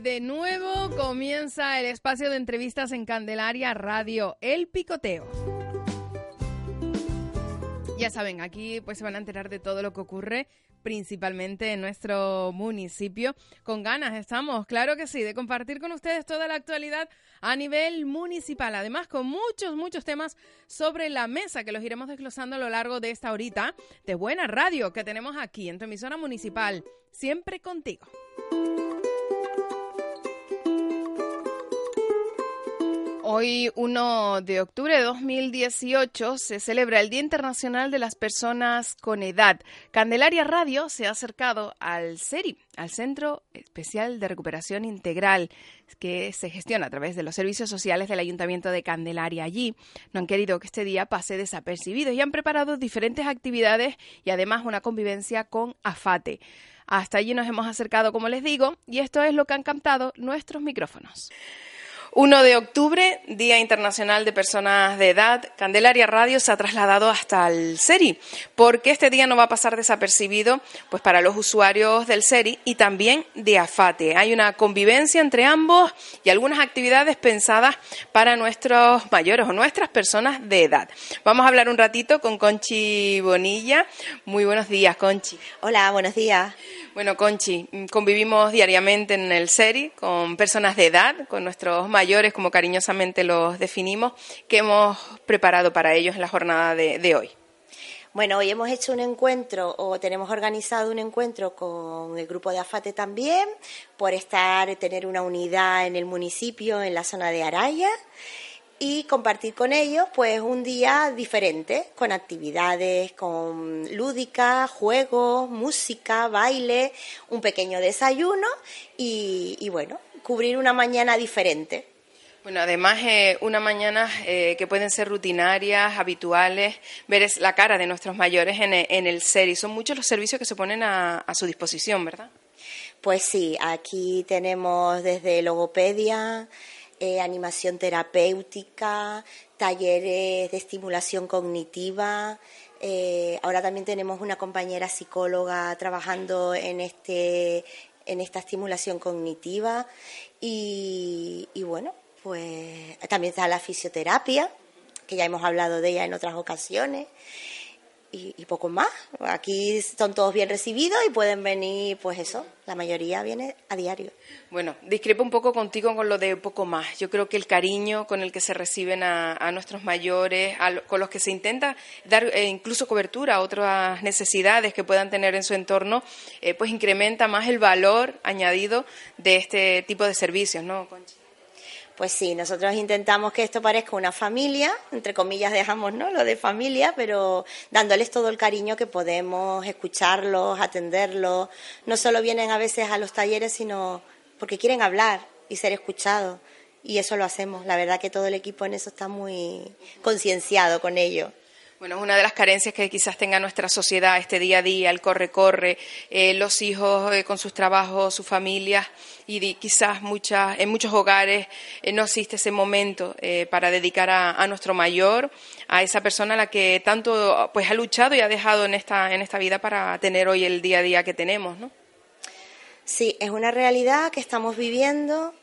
de nuevo. Comienza el espacio de entrevistas en Candelaria Radio, El Picoteo. Ya saben, aquí pues se van a enterar de todo lo que ocurre, principalmente en nuestro municipio. Con ganas estamos, claro que sí, de compartir con ustedes toda la actualidad a nivel municipal. Además, con muchos, muchos temas sobre la mesa que los iremos desglosando a lo largo de esta horita de buena radio que tenemos aquí en tu emisora municipal. Siempre contigo. Hoy, 1 de octubre de 2018, se celebra el Día Internacional de las Personas con Edad. Candelaria Radio se ha acercado al CERI, al Centro Especial de Recuperación Integral, que se gestiona a través de los servicios sociales del Ayuntamiento de Candelaria. Allí no han querido que este día pase desapercibido y han preparado diferentes actividades y además una convivencia con AFATE. Hasta allí nos hemos acercado, como les digo, y esto es lo que han cantado nuestros micrófonos. 1 de octubre, Día Internacional de Personas de Edad, Candelaria Radio se ha trasladado hasta el SERI, porque este día no va a pasar desapercibido pues para los usuarios del SERI y también de AFATE. Hay una convivencia entre ambos y algunas actividades pensadas para nuestros mayores o nuestras personas de edad. Vamos a hablar un ratito con Conchi Bonilla. Muy buenos días, Conchi. Hola, buenos días. Bueno, Conchi, convivimos diariamente en el SERI con personas de edad, con nuestros mayores, como cariñosamente los definimos, que hemos preparado para ellos en la jornada de, hoy. Bueno, hoy hemos hecho un encuentro o tenemos organizado un encuentro con el grupo de AFATE también por estar, tener una unidad en el municipio, en la zona de Araya y compartir con ellos pues un día diferente, con actividades, con lúdicas, juegos, música, baile, un pequeño desayuno y, bueno, cubrir una mañana diferente. Bueno, además, eh, una mañana eh, que pueden ser rutinarias, habituales, ver la cara de nuestros mayores en, en el y Son muchos los servicios que se ponen a, a su disposición, ¿verdad? Pues sí, aquí tenemos desde logopedia, eh, animación terapéutica, talleres de estimulación cognitiva. Eh, ahora también tenemos una compañera psicóloga trabajando en este en esta estimulación cognitiva y bueno, pues también está la fisioterapia, que ya hemos hablado de ella en otras ocasiones y, poco más. Aquí son todos bien recibidos y pueden venir, pues eso, la mayoría viene a diario. Bueno, discrepo un poco contigo con lo de poco más. Yo creo que el cariño con el que se reciben a, nuestros mayores, con los que se intenta dar eh, incluso cobertura a otras necesidades que puedan tener en su entorno, eh, pues incrementa más el valor añadido de este tipo de servicios, ¿no, Conchi? Pues sí, nosotros intentamos que esto parezca una familia, entre comillas dejamos ¿no? lo de familia, pero dándoles todo el cariño que podemos, escucharlos, atenderlos. No solo vienen a veces a los talleres, sino porque quieren hablar y ser escuchados. Y eso lo hacemos. La verdad que todo el equipo en eso está muy concienciado con ello. Bueno, es una de las carencias que quizás tenga nuestra sociedad, este día a día, el corre-corre, eh, los hijos eh, con sus trabajos, sus familias, y quizás muchas, en muchos hogares eh, no existe ese momento para dedicar a, nuestro mayor, a esa persona a la que tanto pues, ha luchado y ha dejado en esta, en esta vida para tener hoy el día a día que tenemos, ¿no? Sí, es una realidad que estamos viviendo,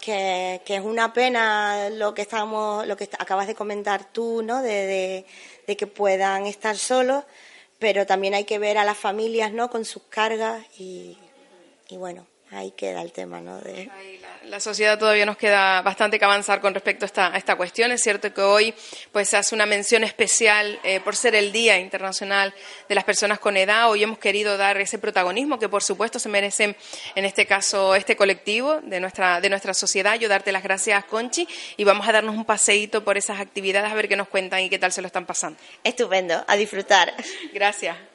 que, es una pena lo que estamos, lo que acabas de comentar tú, ¿no? de de que puedan estar solos, pero también hay que ver a las familias ¿no? con sus cargas y, y bueno, ahí queda el tema, ¿no? De... La, sociedad todavía nos queda bastante que avanzar con respecto a esta, a esta cuestión. Es cierto que hoy pues se hace una mención especial eh, por ser el Día Internacional de las Personas con Edad. Hoy hemos querido dar ese protagonismo que por supuesto se merecen en este caso este colectivo de nuestra, de nuestra sociedad. Yo darte las gracias, Conchi, y vamos a darnos un paseíto por esas actividades a ver qué nos cuentan y qué tal se lo están pasando. Estupendo, a disfrutar. Gracias.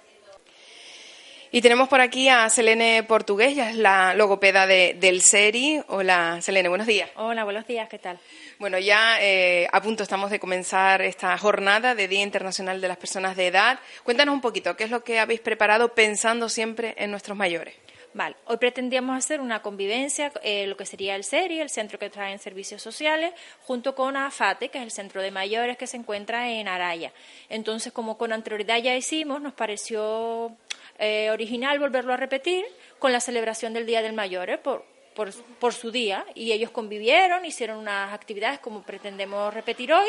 Y tenemos por aquí a Selene Portugués, ya es la logopeda de, del SERI. Hola, Selene, buenos días. Hola, buenos días, ¿qué tal? Bueno, ya eh, a punto estamos de comenzar esta jornada de Día Internacional de las Personas de Edad. Cuéntanos un poquito, ¿qué es lo que habéis preparado pensando siempre en nuestros mayores? Vale, hoy pretendíamos hacer una convivencia, eh, lo que sería el SERI, el centro que trae servicios sociales, junto con AFATE, que es el centro de mayores que se encuentra en Araya. Entonces, como con anterioridad ya hicimos, nos pareció eh, original volverlo a repetir con la celebración del Día del Mayor, ¿eh? por, por, su día y ellos convivieron, hicieron unas actividades como pretendemos repetir hoy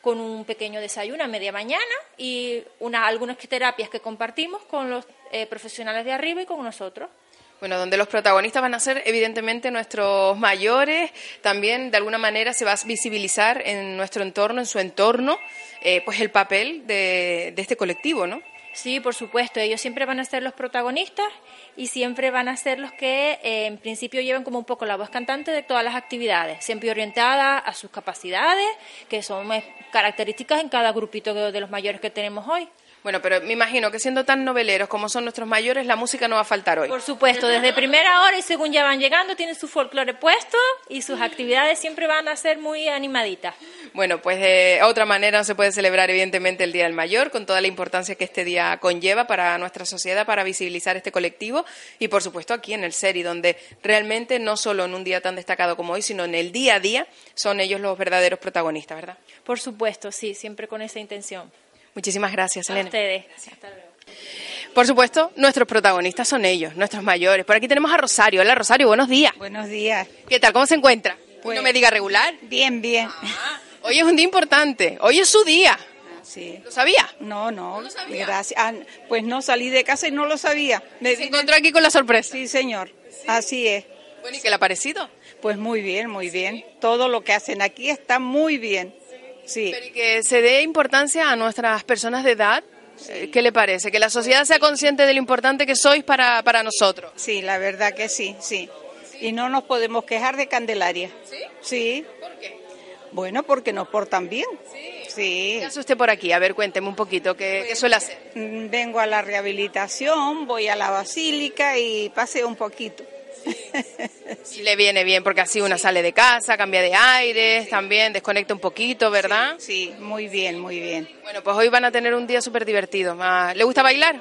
con un pequeño desayuno a media mañana y una, algunas terapias que compartimos con los eh, profesionales de arriba y con nosotros. Bueno, donde los protagonistas van a ser evidentemente nuestros mayores, también de alguna manera se va a visibilizar en nuestro entorno, en su entorno, eh, pues el papel de, de este colectivo, ¿no? Sí, por supuesto, ellos siempre van a ser los protagonistas y siempre van a ser los que eh, en principio llevan como un poco la voz cantante de todas las actividades, siempre orientada a sus capacidades, que son eh, características en cada grupito de los mayores que tenemos hoy. Bueno, pero me imagino que siendo tan noveleros como son nuestros mayores, la música no va a faltar hoy. Por supuesto, desde primera hora y según ya van llegando, tienen su folclore puesto y sus actividades siempre van a ser muy animaditas. Bueno, pues de otra manera no se puede celebrar evidentemente el Día del Mayor, con toda la importancia que este día conlleva para nuestra sociedad, para visibilizar este colectivo y por supuesto aquí en el SERI, donde realmente no solo en un día tan destacado como hoy, sino en el día a día son ellos los verdaderos protagonistas, ¿verdad? Por supuesto, sí, siempre con esa intención. Muchísimas gracias, Elena. A ustedes. Hasta luego. Por supuesto, nuestros protagonistas son ellos, nuestros mayores. Por aquí tenemos a Rosario. Hola, Rosario, buenos días. Buenos días. ¿Qué tal? ¿Cómo se encuentra? Pues- no me diga regular. Bien, bien. Ah, hoy es un día importante. Hoy es su día. Sí. ¿Lo sabía? No, no, lo sabía? gracias. Ah, pues no salí de casa y no lo sabía. Me Se vine- encontró aquí con la sorpresa. Sí, señor. Así es. Bueno, ¿y qué le ha parecido? Pues muy bien, muy bien. Todo lo que hacen aquí está muy bien. Sí. Pero y que se dé importancia a nuestras personas de edad. eh, ¿Qué le parece? Que la sociedad sea consciente de lo importante que sois para, para nosotros. Sí, la verdad que sí, sí. Y no nos podemos quejar de Candelaria. ¿Sí? Sí. ¿Por qué? Bueno, porque nos portan bien. Sí. ¿Qué hace usted por aquí? A ver, cuénteme un poquito. ¿Qué, qué suele hacer? Mm, Vengo a la rehabilitación, voy a la basílica y paseo un poquito. Si le viene bien, porque así una sale de casa, cambia de aires, también desconecta un poquito, ¿verdad? Sí, muy bien, muy bien. Bueno, pues hoy van a tener un día súper divertido. Ah, ¿Le gusta bailar?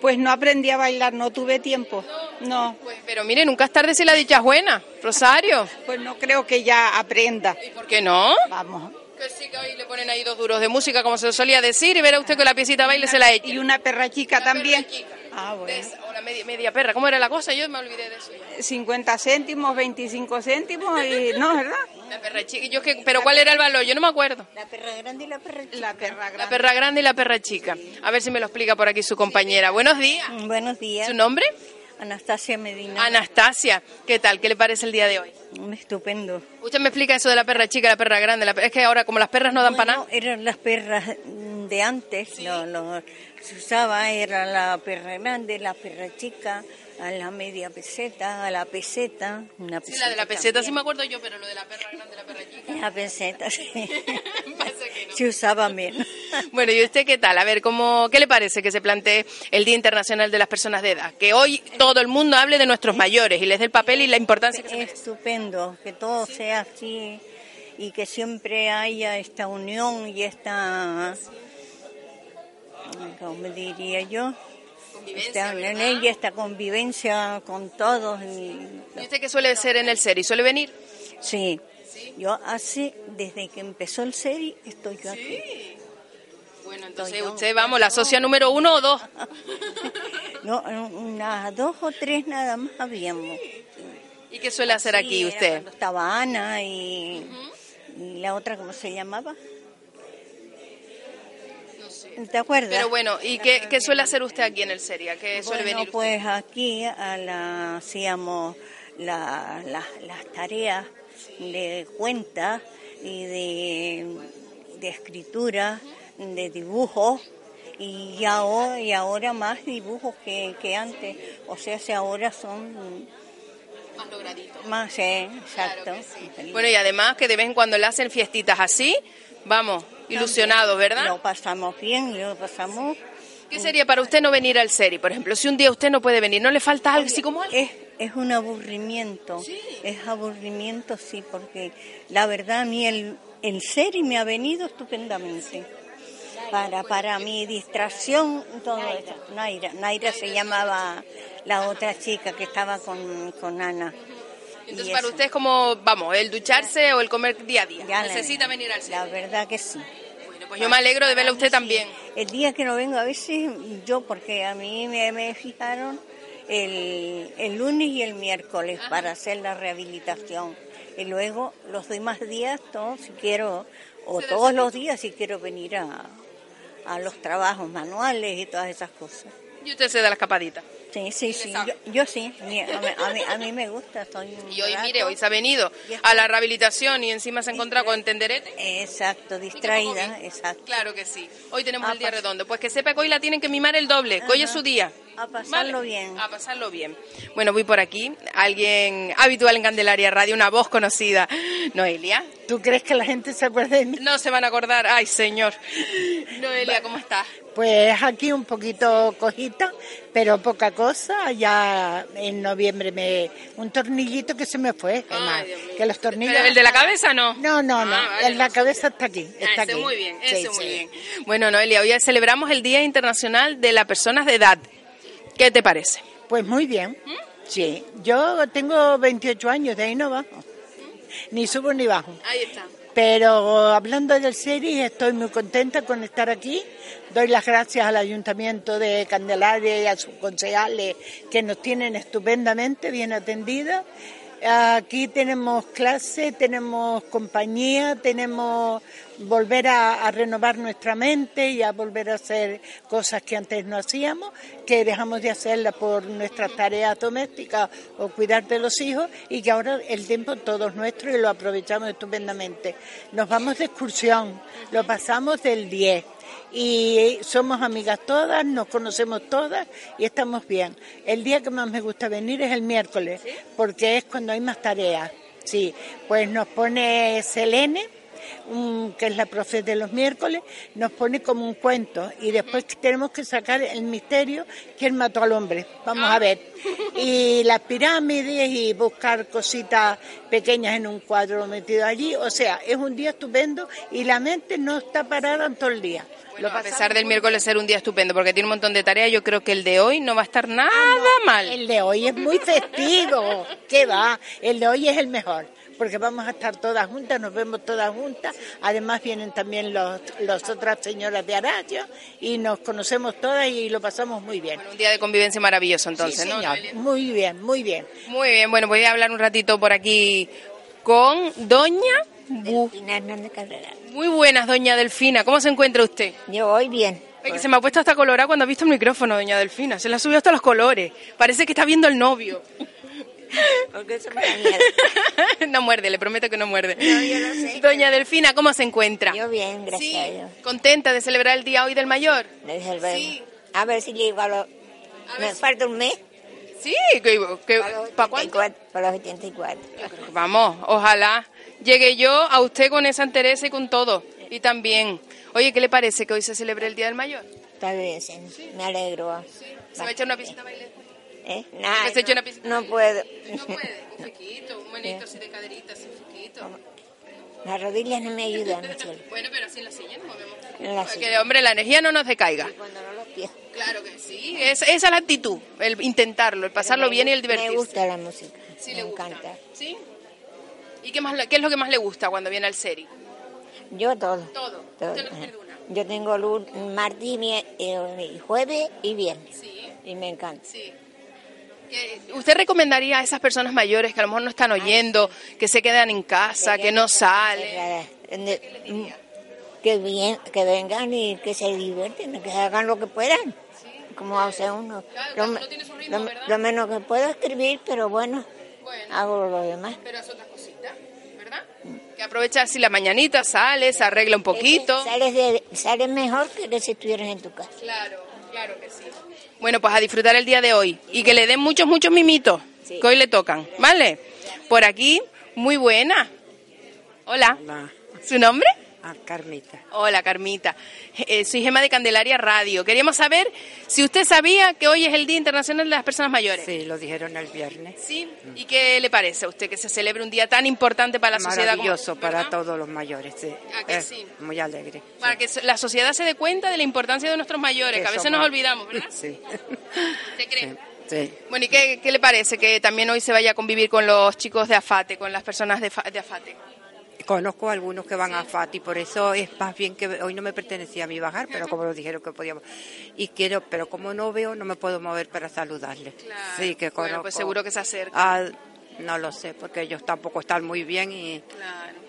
Pues no aprendí a bailar, no tuve tiempo. No, Pues, pero mire, nunca es tarde si la dicha es buena. Rosario. pues no creo que ya aprenda. ¿Y por qué no? Vamos. Que sí, que hoy le ponen ahí dos duros de música, como se solía decir, y verá usted que la piecita baile se la echa. Y una perra chica La también. perra chica. Ah, De bueno. esa, o la media, media perra. ¿Cómo era la cosa? Yo me olvidé de eso. ya. 50 céntimos, 25 céntimos y no, ¿verdad? La perra chica. Yo que, pero ¿cuál era el valor? Yo no me acuerdo. La perra grande y la perra chica. La perra La grande. perra grande y la perra chica. A ver si me lo explica por aquí su compañera. Buenos días. Buenos días. ¿Su nombre? Anastasia Medina. Anastasia. ¿Qué tal? ¿Qué le parece el día de hoy? Estupendo. Usted me explica eso de la perra chica la perra grande. La- es que ahora, como las perras no dan para Bueno, nada. eran las perras de antes, lo, lo- se usaba, era la perra grande, la perra chica, a la media peseta, a la peseta. Una Sí, la de la peseta sí también. me acuerdo yo, pero lo de la perra grande la perra chica. La peseta, sí. Pasa que no. se usaba menos. Bueno, ¿y usted qué tal? A ver, ¿cómo, ¿qué le parece que se plantee el Día Internacional de las Personas de Edad? Que hoy todo el mundo hable de nuestros mayores y les dé el papel y la importancia que se merece. Estupendo, que todo sea así y que siempre haya esta unión y esta, ¿cómo diría yo? Convivencia, Esta, y esta convivencia con todos. y- ¿Y usted qué suele ser en el SERI? ¿Suele venir? sí, yo hace, desde que empezó el SERI, estoy yo aquí. Bueno, entonces usted, vamos, la socia número uno o dos. No, unas dos o tres nada más habíamos. ¿Y qué suele hacer aquí usted? Estaba Ana y, y la otra, ¿cómo se llamaba? ¿Te acuerdas? Pero bueno, ¿y qué, qué suele hacer usted aquí en el SERI? ¿A qué suele bueno, venir usted? pues aquí a la, hacíamos la- la- las tareas de cuenta y de, de escritura, de dibujo. Y, ya ahora, y ahora más dibujos que, que antes. O sea, si ahora son Más logradito. más, eh, exacto. Claro que sí. Bueno, y además que de vez en cuando le hacen fiestitas así, vamos, ilusionados, ¿verdad? Lo pasamos bien, lo pasamos. ¿Qué sería para usted no venir al SERI? Por ejemplo, si un día usted no puede venir, ¿no le falta algo así como algo? Es, es un aburrimiento, es aburrimiento, sí, porque la verdad a mí el, el me ha venido estupendamente. Para, para mi distracción, todo eso. Naira, Naira se llamaba la otra chica que estaba con, con Ana. Entonces, Y para eso. usted es como, vamos, el ducharse o el comer día a día. Ya la- Necesita venir al La SERI. verdad que sí. Bueno, pues yo me alegro de verla a usted también. El día que no vengo, a veces yo, porque a mí me, me fijaron el, el lunes y el miércoles para hacer la rehabilitación. Y luego los demás días, todos, si quiero, o todos los días si quiero venir a, a los trabajos manuales y todas esas cosas. Y usted se da la escapadita. Sí, sí, sí, yo, yo sí, a mí, a, mí, a mí me gusta. Soy Y hoy, mire, hoy se ha venido a la rehabilitación y encima se ha encontrado con tenderete. Exacto, distraída, exacto. Claro que sí. Hoy tenemos A el día pas- redondo. Pues que sepa que hoy la tienen que mimar el doble, que hoy es su día. A pasarlo ¿Vale? bien. A pasarlo bien. Bueno, voy por aquí. Alguien habitual en Candelaria Radio, una voz conocida. Noelia. ¿Tú crees que la gente se acuerde de mí? No se van a acordar. Ay, señor. Noelia, ¿cómo estás? Pues aquí un poquito cojita, pero poca cosa. Ya en noviembre me un tornillito que se me fue, que los tornillos. ¿Pero el de la cabeza no? No, no, no. Ah, vale, en la no. cabeza está aquí. Ah, Está ese aquí. muy bien, Sí, ese muy sí. bien. Bueno, Noelia, hoy celebramos el Día Internacional de las Personas de Edad. ¿Qué te parece? Pues muy bien. Sí, yo tengo 28 años, de ahí no bajo. Ni subo ni bajo. Ahí está. Pero hablando del series, estoy muy contenta con estar aquí. Doy las gracias al Ayuntamiento de Candelaria y a sus concejales que nos tienen estupendamente bien atendidas. Aquí tenemos clase, tenemos compañía, tenemos volver a, a renovar nuestra mente y a volver a hacer cosas que antes no hacíamos, que dejamos de hacerlas por nuestras tareas domésticas o cuidar de los hijos y que ahora el tiempo todo es nuestro y lo aprovechamos estupendamente. Nos vamos de excursión, lo pasamos del 10 y somos amigas todas, nos conocemos todas y estamos bien. El día que más me gusta venir es el miércoles, porque es cuando hay más tareas. Sí, pues nos pone Selene, un- que es la profe de los miércoles, nos pone como un cuento y después tenemos que sacar el misterio quién mató al hombre. Vamos a ver. Y las pirámides y buscar cositas pequeñas en un cuadro metido allí. O sea, es un día estupendo y la mente no está parada en todo el día. Bueno, a pesar del miércoles ser un día estupendo, porque tiene un montón de tareas, yo creo que el de hoy no va a estar nada mal. El de hoy es muy festivo. ¿Qué va? El de hoy es el mejor. Porque vamos a estar todas juntas, nos vemos todas juntas. Además vienen también los, las otras señoras de Araya y nos conocemos todas y lo pasamos muy bien. Bueno, un día de convivencia maravilloso entonces, Sí, ¿no? señor. Muy bien, muy bien. Muy bien, bueno, voy a hablar un ratito por aquí con Doña. Delfina Hernández Cabrera. Muy buenas, Doña Delfina. ¿Cómo se encuentra usted? Yo voy bien. Ay, que se me ha puesto hasta colorada cuando ha visto el micrófono, Doña Delfina. Se le ha subido hasta los colores. Parece que está viendo el novio. Porque eso me da miedo. no muerde, le prometo que no muerde. No, yo lo sé. Doña Delfina, ¿cómo se encuentra? Yo bien, gracias Sí, a Dios. contenta de celebrar el día hoy del mayor. Desde verbo. Sí. A ver si llego a los... Me si- falta un mes. Sí, que, que- Para los ¿pa' cuánto? 84. Para los 84. Vamos, ojalá llegue yo a usted con esa entereza y con todo. Y también, oye, ¿qué le parece que hoy se celebre el Día del Mayor? Está bien, sí. Me alegro. ¿Se va a echar una piscina a bailar? ¿Eh? Nah, Que se eche una no, no puedo. No puede, un poquito, un manito así de caderita, así un poquito. Las rodillas no me ayudan, cielo. Bueno, pero así en la silla nos movemos. La Que, silla. hombre, la energía no nos decaiga. Cuando no los pies. Claro que sí, es- esa es la actitud, el intentarlo, el pasarlo Me bien y el divertirse. Me gusta la música. Sí, me le gusta. encanta. ¿Sí? ¿Y qué, más, qué es lo que más le gusta cuando viene al serie? Yo todo. Todo. Todo. Usted no pierde una. Yo tengo lun- martes y, eh, y jueves y viernes. Sí, Y me encanta. sí. ¿Qué- ¿Usted recomendaría a esas personas mayores que a lo mejor no están oyendo, que se quedan en casa, que no salen? Que, bien, que vengan y que se divierten, que hagan lo que puedan. Como hace uno. Lo, menos que puedo escribir, pero bueno, hago lo demás. pero es otra cosita, ¿verdad? Que aprovecha así la mañanita, sale, se arregla un poquito. Sales, de, sales mejor que si estuvieras en tu casa. Claro, claro que sí. Bueno, pues a disfrutar el día de hoy y que le den muchos, muchos mimitos Sí. que hoy le tocan, ¿vale? Por aquí, muy buena. Hola. Hola, ¿Su nombre? Ah, Carmita. Hola, Carmita. Eh, soy Gema de Candelaria Radio. Queríamos saber si usted sabía que hoy es el Día Internacional de las Personas Mayores. Sí, lo dijeron el viernes. ¿Sí? ¿Y qué le parece a usted que se celebre un día tan importante para la sociedad? como- Maravilloso para todos los mayores, sí. ¿A que sí? Muy alegre. Para que la sociedad se dé cuenta de la importancia de nuestros mayores, que a veces somos- nos olvidamos, ¿verdad? Sí. ¿Usted cree? sí. sí. Bueno, ¿y qué, qué le parece que también hoy se vaya a convivir con los chicos de AFATE, con las personas de AFATE? Conozco a algunos que van a Fati, por eso es más bien que hoy no me pertenecía a mí bajar, pero como nos dijeron que podíamos. Y quiero, pero como no veo, no me puedo mover para saludarles. Sí, que conozco. Bueno, pues seguro que se acerca. Ah, no lo sé, porque ellos tampoco están muy bien, y,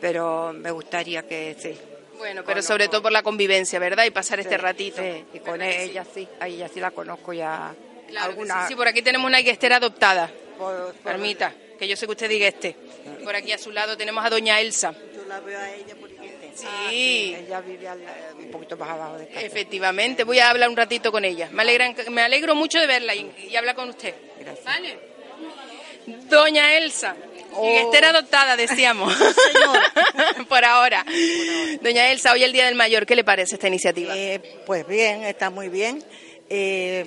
pero me gustaría que sí. Bueno, pero sobre todo por la convivencia, ¿verdad? Y pasar este Sí, ratito. sí, y con ¿Verdad que ella sí, a ella sí la conozco ya. Claro alguna, sí, sí, por aquí tenemos una guestera adoptada. por- por- Permita, que yo sé que usted diga este. Por aquí a su lado tenemos a doña Elsa. La veo a ella por internet. Sí, Ella vive al- un poquito más abajo de casa. efectivamente. Voy a hablar un ratito con ella. Me, alegra, me alegro mucho de verla y, y hablar con usted. Gracias. ¿Vale? Doña Elsa. Oh. Guestera adoptada, decíamos. por ahora. Doña Elsa, hoy el Día del Mayor, ¿qué le parece esta iniciativa? Eh, pues bien, está muy bien. Eh,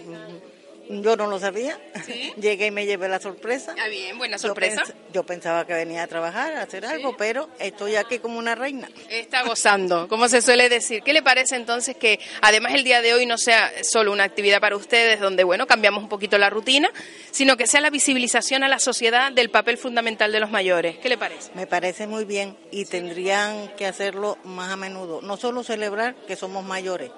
yo no lo sabía. Llegué y me llevé la sorpresa. Ah, bien, buena Yo sorpresa. pens- Yo, pensaba que venía a trabajar, a hacer algo, pero estoy aquí como una reina. Está gozando, como se suele decir. ¿Qué le parece entonces que además el día de hoy no sea solo una actividad para ustedes donde, bueno, cambiamos un poquito la rutina, sino que sea la visibilización a la sociedad del papel fundamental de los mayores? ¿Qué le parece? Me parece muy bien y tendrían que hacerlo más a menudo. No solo celebrar que somos mayores,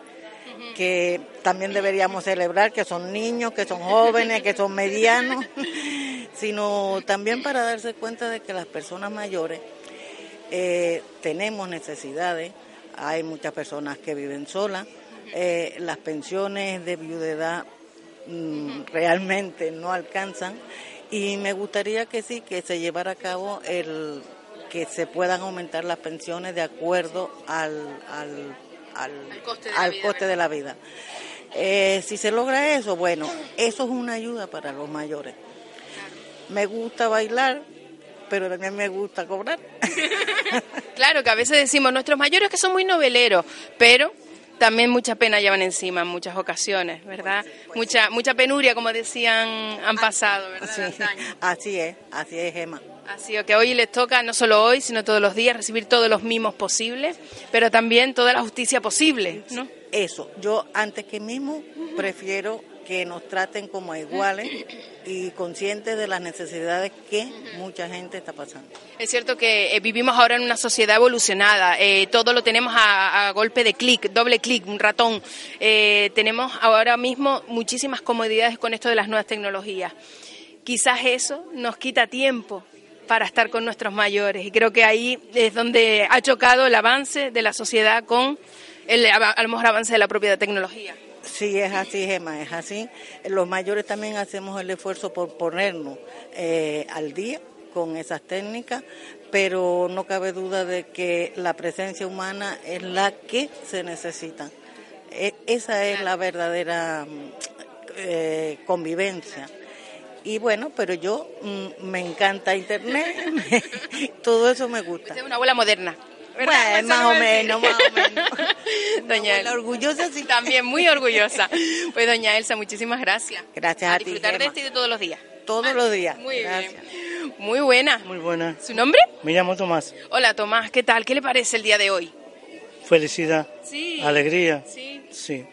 que también deberíamos celebrar que son niños, que son jóvenes, que son medianos, sino también para darse cuenta de que las personas mayores eh, tenemos necesidades. Hay muchas personas que viven solas. eh, las pensiones de viudedad mm, realmente no alcanzan y me gustaría que sí, que se llevara a cabo el que se puedan aumentar las pensiones de acuerdo al, al, al, coste de la al vida, coste de la vida. Eh, si se logra eso, bueno, eso es una ayuda para los mayores. Me gusta bailar, pero también me gusta cobrar. Claro, que a veces decimos nuestros mayores que son muy noveleros, pero también mucha pena llevan encima en muchas ocasiones, ¿verdad? Mucha mucha penuria, como decían, han pasado, ¿verdad? Sí, así es, así es, Gemma. Así que hoy les toca, no solo hoy, sino todos los días, recibir todos los mimos posibles, pero también toda la justicia posible, ¿no? Eso, yo antes que mismo prefiero que nos traten como iguales y conscientes de las necesidades que mucha gente está pasando. Es cierto que eh, vivimos ahora en una sociedad evolucionada, eh, todo lo tenemos a, golpe de clic, doble clic, un ratón. Eh, tenemos ahora mismo muchísimas comodidades con esto de las nuevas tecnologías. Quizás eso nos quita tiempo para estar con nuestros mayores y creo que ahí es donde ha chocado el avance de la sociedad con el, a lo mejor avance de la propia tecnología. Sí, es así, Gemma, es así. Los mayores también hacemos el esfuerzo por ponernos eh, al día con esas técnicas, pero no cabe duda de que la presencia humana es la que se necesita. E- esa es la verdadera mm, eh, convivencia. Y bueno, pero yo mm, me encanta Internet, todo eso me gusta. Es una abuela moderna. ¿Verdad? Bueno, más o menos, más o menos. Doña Elsa. orgullosa, sí. También muy orgullosa. Pues doña Elsa, muchísimas gracias. Gracias a a ti, disfrutar de este y de todos los días. Todos los días. Muy Gracias. bien. Muy buena. Muy buena. ¿Su nombre? Me llamo Tomás. Hola Tomás, ¿qué tal? ¿Qué le parece el día de hoy? Felicidad, Sí. alegría. Sí. Sí.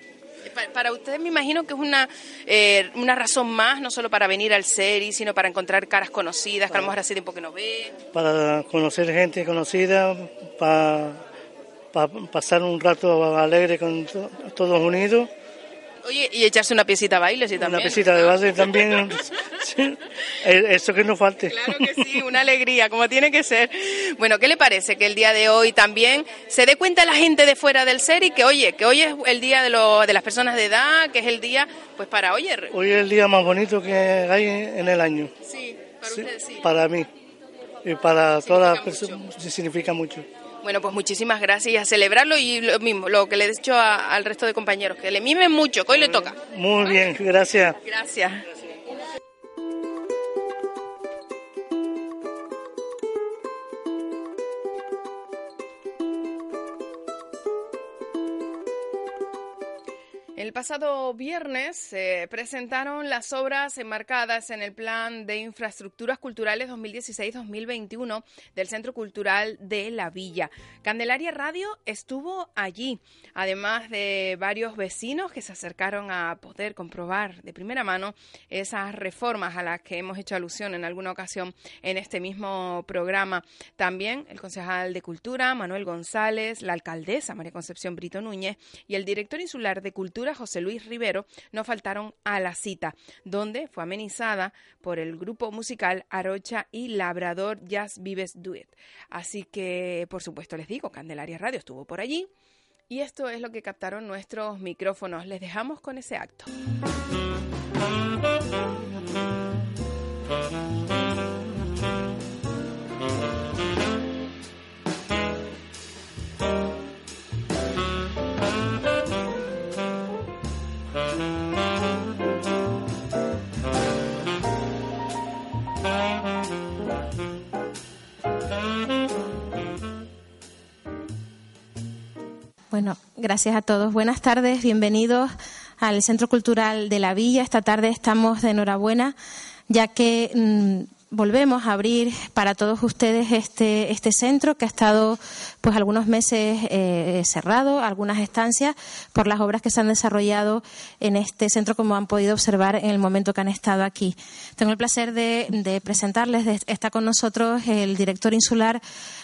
Pa- Para ustedes me imagino que es una, eh, una razón más, no solo para venir al SERI, sino para encontrar caras conocidas, que a lo mejor hace tiempo que no ve. Para conocer gente conocida, para pasar un rato alegre con to- todos unidos. Oye, y echarse una piecita a baile, sí, también. Una pesita de base también. Sí. Eh, Eso que no falte. Claro que sí, una alegría, como tiene que ser. Bueno, ¿qué le parece que el día de hoy también se dé cuenta la gente de fuera del SERI que, oye, que hoy es el día de, lo- de las personas de edad, que es el día, pues para, oye, Hoy es el día más bonito que hay en el año. sí, para Sí, ustedes sí. Para mí. Y para todas las personas significa mucho. Bueno, pues muchísimas gracias y a celebrarlo y lo mismo, lo que le he dicho a- al resto de compañeros, que le mimen mucho, que hoy le toca. Muy bien, gracias. Gracias. Pasado viernes se presentaron las obras enmarcadas en el Plan de Infraestructuras Culturales 2016-2021 del Centro Cultural de la Villa. Candelaria Radio estuvo allí, además de varios vecinos que se acercaron a poder comprobar de primera mano esas reformas a las que hemos hecho alusión en alguna ocasión en este mismo programa. También el concejal de Cultura, Manuel González, la alcaldesa María Concepción Brito Núñez y el director insular de Cultura, José Luis Rivero, no faltaron a la cita, donde fue amenizada por el grupo musical Arocha y Labrador Jazz Vives Duet. Así que, por supuesto, les digo, Candelaria Radio estuvo por allí. Y esto es lo que captaron nuestros micrófonos. Les dejamos con ese acto. Bueno, gracias a todos. Buenas tardes, bienvenidos al Centro Cultural de la Villa. Esta tarde estamos de enhorabuena, ya que mm, volvemos a abrir para todos ustedes este, este centro que ha estado pues algunos meses eh, cerrado, algunas estancias, por las obras que se han desarrollado en este centro, como han podido observar en el momento que han estado aquí. Tengo el placer de, presentarles, está con nosotros el director insular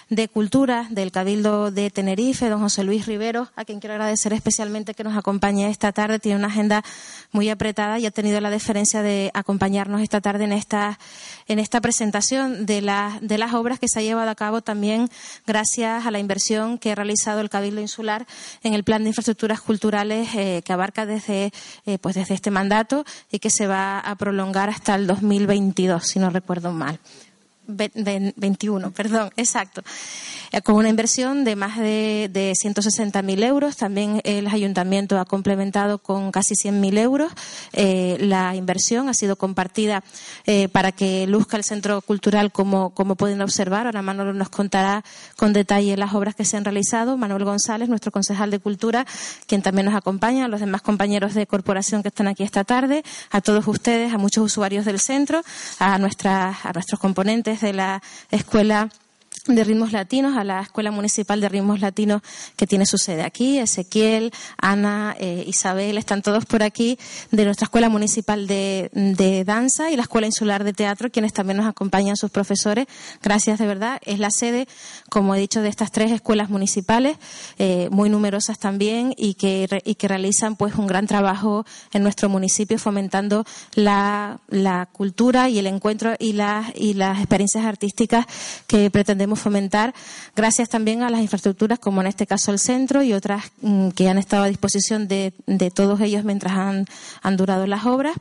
de Cultura del Cabildo de Tenerife, don José Luis Rivero, a quien quiero agradecer especialmente que nos acompañe esta tarde. Tiene una agenda muy apretada y ha tenido la deferencia de acompañarnos esta tarde en esta, en esta presentación de, de las obras que se ha llevado a cabo también gracias a la inversión que ha realizado el Cabildo Insular en el Plan de Infraestructuras Culturales eh, que abarca desde, eh, pues desde este mandato y que se va a prolongar hasta el 2022, si no recuerdo mal. 21, perdón, exacto. Eh, con una inversión de más de, de 160.000 euros. También el ayuntamiento ha complementado con casi 100.000 euros. Eh, la inversión ha sido compartida eh, para que luzca el centro cultural como, como pueden observar. Ahora Manuel nos contará con detalle las obras que se han realizado. Manuel González, nuestro concejal de Cultura, quien también nos acompaña, a los demás compañeros de corporación que están aquí esta tarde, a todos ustedes, a muchos usuarios del centro, a, nuestras, a nuestros componentes de la escuela de ritmos latinos a la Escuela Municipal de Ritmos Latinos que tiene su sede aquí. Ezequiel, Ana, eh, Isabel, están todos por aquí de nuestra Escuela Municipal de, Danza y la Escuela Insular de Teatro, quienes también nos acompañan sus profesores. Gracias de verdad. Es la sede, como he dicho, de estas tres escuelas municipales, eh, muy numerosas también y que, y que realizan pues un gran trabajo en nuestro municipio fomentando la, la cultura y el encuentro y las, y las experiencias artísticas que pretendemos fomentar gracias también a las infraestructuras como en este caso el centro y otras mm, que han estado a disposición de, todos ellos mientras han, han, durado las obras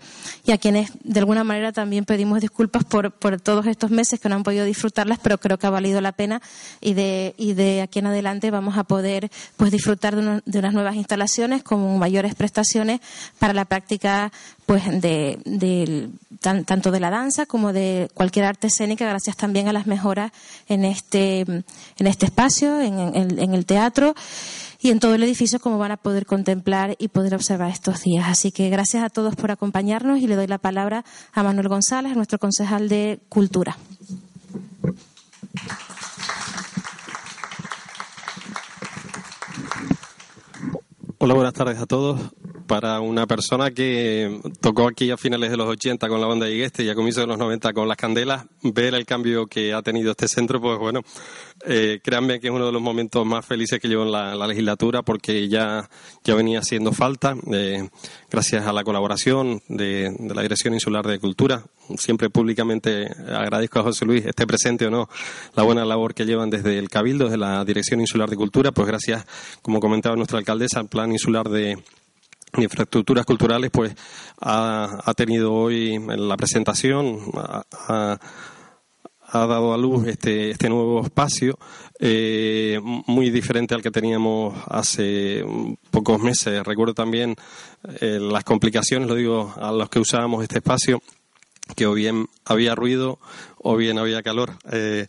y a quienes de alguna manera también pedimos disculpas por, por todos estos meses que no han podido disfrutarlas pero creo que ha valido la pena y de, y de aquí en adelante vamos a poder pues disfrutar de, de unas nuevas instalaciones con mayores prestaciones para la práctica pues de, tanto de la danza como de cualquier arte escénica gracias también a las mejoras en este en este espacio en, en, el teatro y en todo el edificio como van a poder contemplar y poder observar estos días. Así que gracias a todos por acompañarnos y le doy la palabra a Manuel González, nuestro concejal de Cultura. Hola, buenas tardes a todos para una persona que tocó aquí a finales de los 80 con la banda de Igueste y a comienzos de los 90 con las candelas, ver el cambio que ha tenido este centro, pues bueno, eh, créanme que es uno de los momentos más felices que llevo en la, legislatura porque ya, ya venía haciendo falta, eh, gracias a la colaboración de, la Dirección Insular de Cultura. Siempre públicamente agradezco a José Luis, esté presente o no, la buena labor que llevan desde el Cabildo, desde la Dirección Insular de Cultura, pues gracias, como comentaba nuestra alcaldesa, al Plan Insular de infraestructuras culturales, pues ha, tenido hoy en la presentación, ha, dado a luz este, este nuevo espacio, eh, muy diferente al que teníamos hace pocos meses. Recuerdo también eh, las complicaciones, lo digo, a los que usábamos este espacio que o bien había ruido o bien había calor. Eh,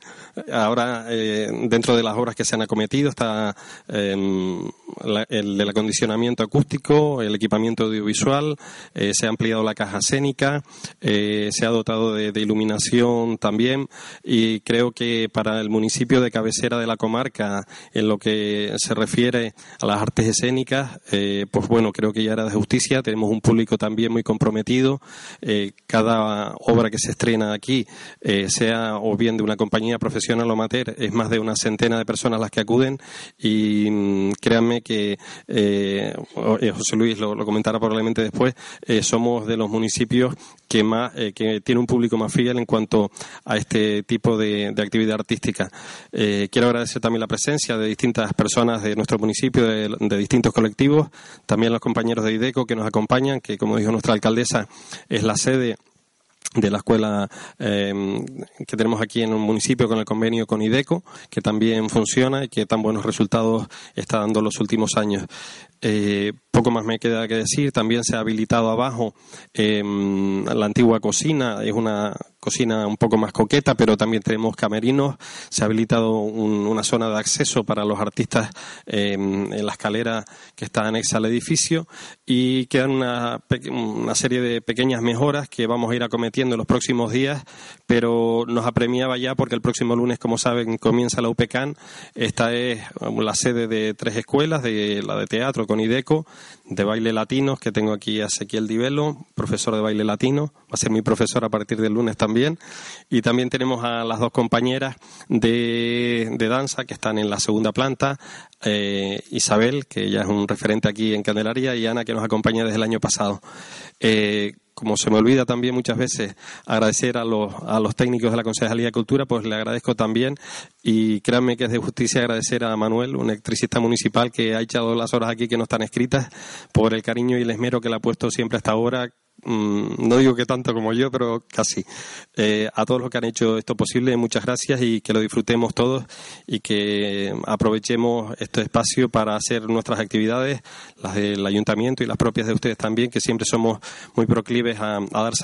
ahora, eh, dentro de las obras que se han acometido, está em, el del acondicionamiento acústico, el equipamiento audiovisual, eh, se ha ampliado la caja escénica, eh, se ha dotado de, iluminación también y creo que para el municipio de cabecera de la comarca, en lo que se refiere a las artes escénicas, eh, pues bueno, creo que ya era de justicia. Tenemos un público también muy comprometido. cada obra que se estrena aquí, sea o bien de una compañía profesional o amateur, es más de una centena de personas las que acuden y mm, créanme que José Luis lo, comentará probablemente después, somos de los municipios que más eh, que tiene un público más fiel en cuanto a este tipo de, actividad artística. Eh, quiero agradecer también la presencia de distintas personas de nuestro municipio, de, distintos colectivos, también los compañeros de IDECO que nos acompañan, que como dijo nuestra alcaldesa es la sede de la escuela em, que tenemos aquí en un municipio con el convenio con IDECO, que también funciona y que tan buenos resultados está dando los últimos años. Eh, poco más me queda que decir. También se ha habilitado abajo em, la antigua cocina. Es una cocina un poco más coqueta, pero también tenemos camerinos. Se ha habilitado una zona de acceso para los artistas em, en la escalera que está anexa al edificio. Y quedan una, una serie de pequeñas mejoras que vamos a ir acometiendo en los próximos días, pero nos apremiaba ya porque el próximo lunes, como saben, comienza la UPECAN. Esta es la sede de tres escuelas, de la de teatro con IDECO, de baile latinos, que tengo aquí a Ezequiel Divelo, profesor de baile latino, va a ser mi profesor a partir del lunes también. Y también tenemos a las dos compañeras de, danza que están en la segunda planta, eh, Isabel, que ya es un referente aquí en Candelaria, y Ana, que nos acompaña desde el año pasado. Eh, como se me olvida también muchas veces agradecer a los, a los técnicos de la Concejalía de Cultura, pues le agradezco también y créanme que es de justicia agradecer a Manuel, un electricista municipal que ha echado las horas aquí que no están escritas, por el cariño y el esmero que le ha puesto siempre hasta ahora, no digo que tanto como yo, pero casi. Eh, a todos los que han hecho esto posible, muchas gracias y que lo disfrutemos todos y que aprovechemos este espacio para hacer nuestras actividades, las del ayuntamiento y las propias de ustedes también, que siempre somos muy proclives a, a